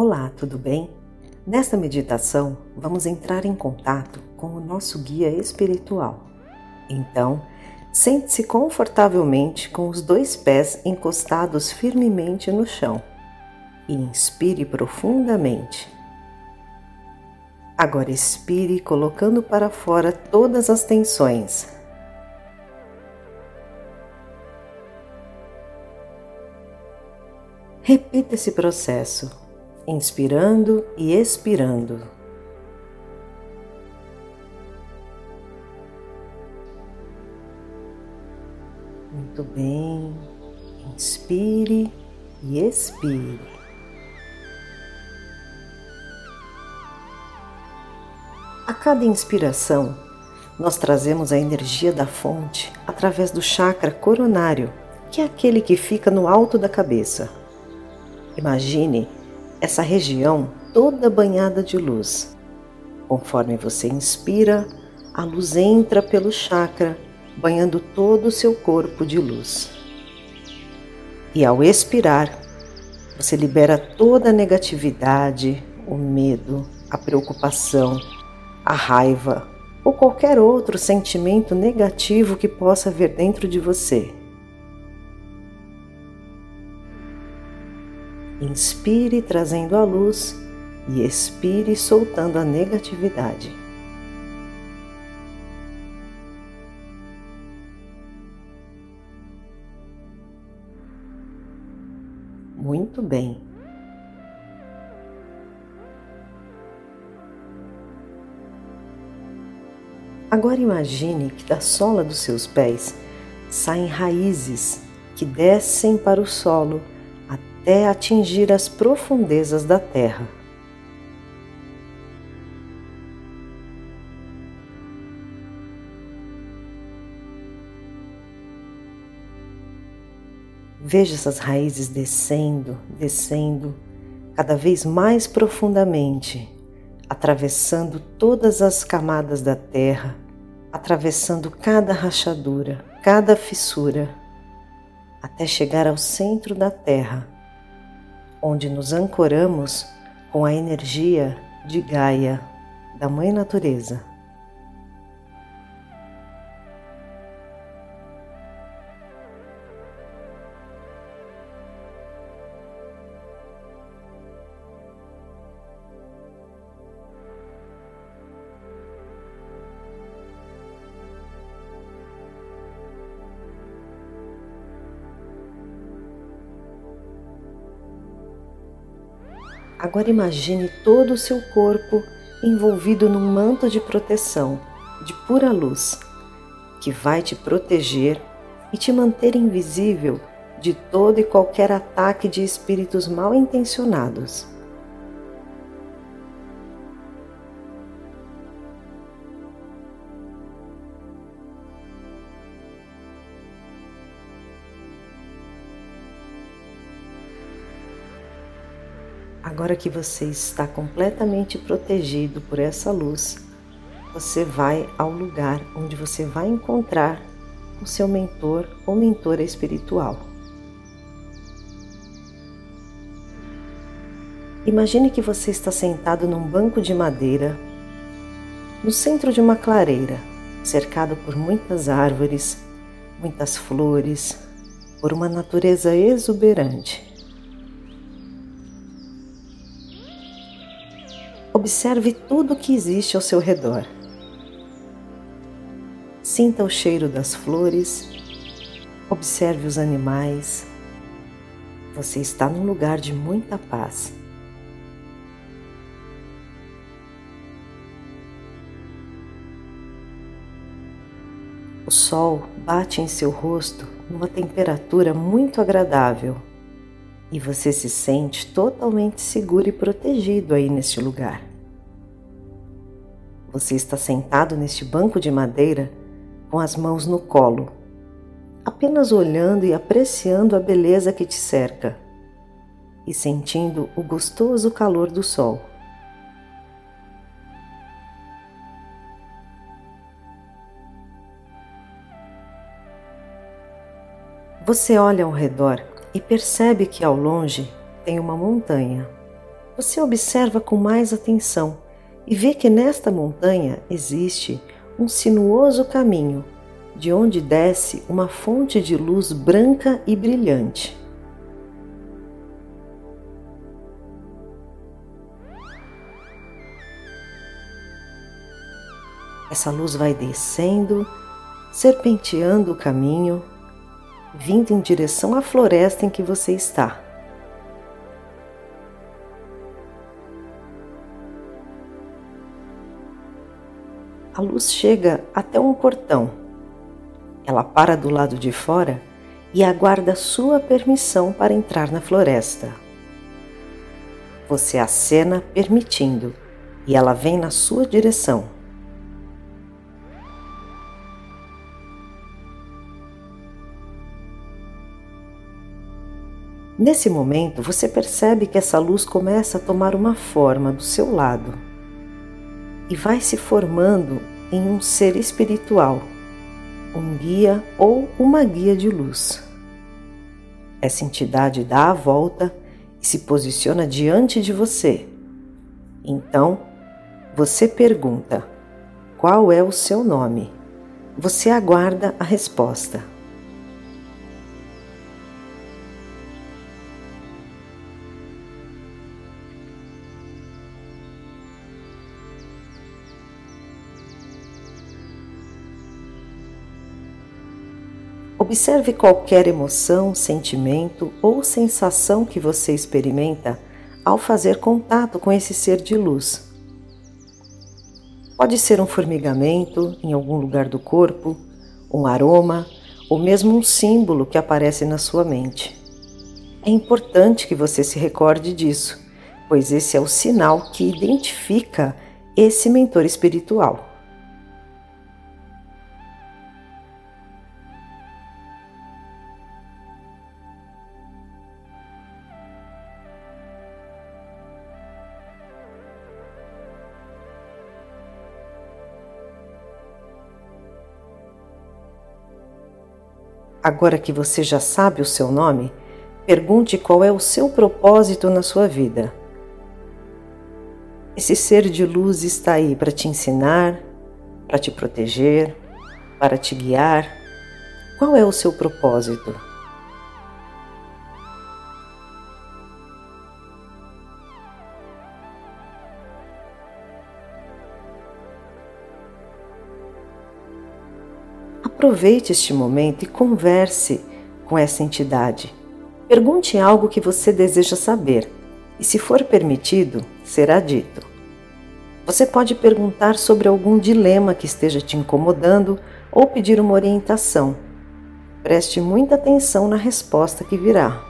Olá, tudo bem? Nesta meditação, vamos entrar em contato com o nosso guia espiritual. Então, sente-se confortavelmente com os dois pés encostados firmemente no chão e inspire profundamente. Agora expire, colocando para fora todas as tensões. Repita esse processo, inspirando e expirando. Muito bem, inspire e expire. A cada inspiração, nós trazemos a energia da fonte através do chakra coronário, que é aquele que fica no alto da cabeça. Imagine essa região toda banhada de luz. Conforme você inspira, a luz entra pelo chakra, banhando todo o seu corpo de luz. E ao expirar, você libera toda a negatividade, o medo, a preocupação, a raiva ou qualquer outro sentimento negativo que possa vir dentro de você. Inspire trazendo a luz e expire soltando a negatividade. Muito bem. Agora imagine que da sola dos seus pés saem raízes que descem para o solo até atingir as profundezas da terra. Veja essas raízes descendo, descendo, cada vez mais profundamente, atravessando todas as camadas da terra, atravessando cada rachadura, cada fissura até chegar ao centro da Terra, onde nos ancoramos com a energia de Gaia, da Mãe Natureza. Agora imagine todo o seu corpo envolvido num manto de proteção, de pura luz, que vai te proteger e te manter invisível de todo e qualquer ataque de espíritos mal intencionados. Agora que você está completamente protegido por essa luz, você vai ao lugar onde você vai encontrar o seu mentor ou mentora espiritual. Imagine que você está sentado num banco de madeira, no centro de uma clareira, cercado por muitas árvores, muitas flores, por uma natureza exuberante. Observe tudo o que existe ao seu redor. Sinta o cheiro das flores, observe os animais. Você está num lugar de muita paz. O sol bate em seu rosto numa temperatura muito agradável e você se sente totalmente seguro e protegido aí neste lugar. Você está sentado neste banco de madeira com as mãos no colo, apenas olhando e apreciando a beleza que te cerca e sentindo o gostoso calor do sol. Você olha ao redor e percebe que ao longe tem uma montanha. você observa com mais atenção e vê que nesta montanha existe um sinuoso caminho, de onde desce uma fonte de luz branca e brilhante. Essa luz vai descendo, serpenteando o caminho, vindo em direção à floresta em que você está. A luz chega até um portão. Ela para do lado de fora e aguarda sua permissão para entrar na floresta. Você acena permitindo e ela vem na sua direção. Nesse momento, você percebe que essa luz começa a tomar uma forma do seu lado e vai se formando em um ser espiritual, um guia ou uma guia de luz. Essa entidade dá a volta e se posiciona diante de você. Então, você pergunta: qual é o seu nome? Você aguarda a resposta. Observe qualquer emoção, sentimento ou sensação que você experimenta ao fazer contato com esse ser de luz. Pode ser um formigamento em algum lugar do corpo, um aroma ou mesmo um símbolo que aparece na sua mente. É importante que você se recorde disso, pois esse é o sinal que identifica esse mentor espiritual. Agora que você já sabe o seu nome, pergunte qual é o seu propósito na sua vida. Esse ser de luz está aí para te ensinar, para te proteger, para te guiar. Qual é o seu propósito? Aproveite este momento e converse com essa entidade. Pergunte algo que você deseja saber e, se for permitido, será dito. Você pode perguntar sobre algum dilema que esteja te incomodando ou pedir uma orientação. Preste muita atenção na resposta que virá.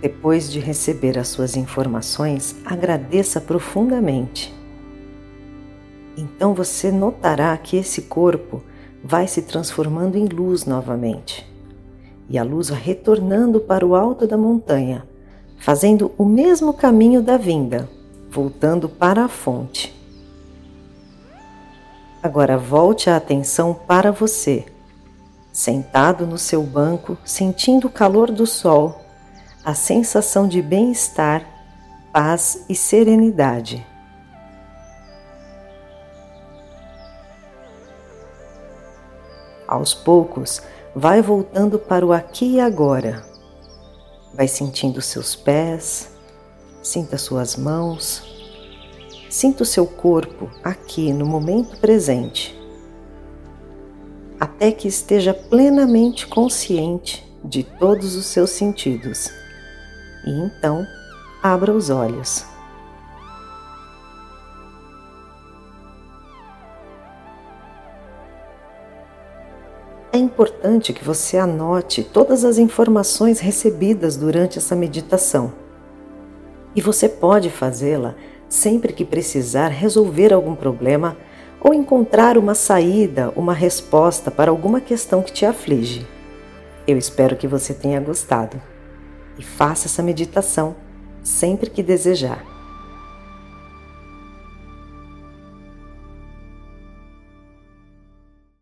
Depois de receber as suas informações, agradeça profundamente. Então você notará que esse corpo vai se transformando em luz novamente. E a luz vai retornando para o alto da montanha, fazendo o mesmo caminho da vinda, voltando para a fonte. Agora volte a atenção para você, sentado no seu banco, sentindo o calor do sol a sensação de bem-estar, paz e serenidade. Aos poucos, vai voltando para o aqui e agora. Vai sentindo seus pés, sinta suas mãos, sinta o seu corpo aqui no momento presente, até que esteja plenamente consciente de todos os seus sentidos e então abra os olhos. É importante que você anote todas as informações recebidas durante essa meditação. E você pode fazê-la sempre que precisar resolver algum problema ou encontrar uma saída, uma resposta para alguma questão que te aflige. Eu espero que você tenha gostado e faça essa meditação sempre que desejar.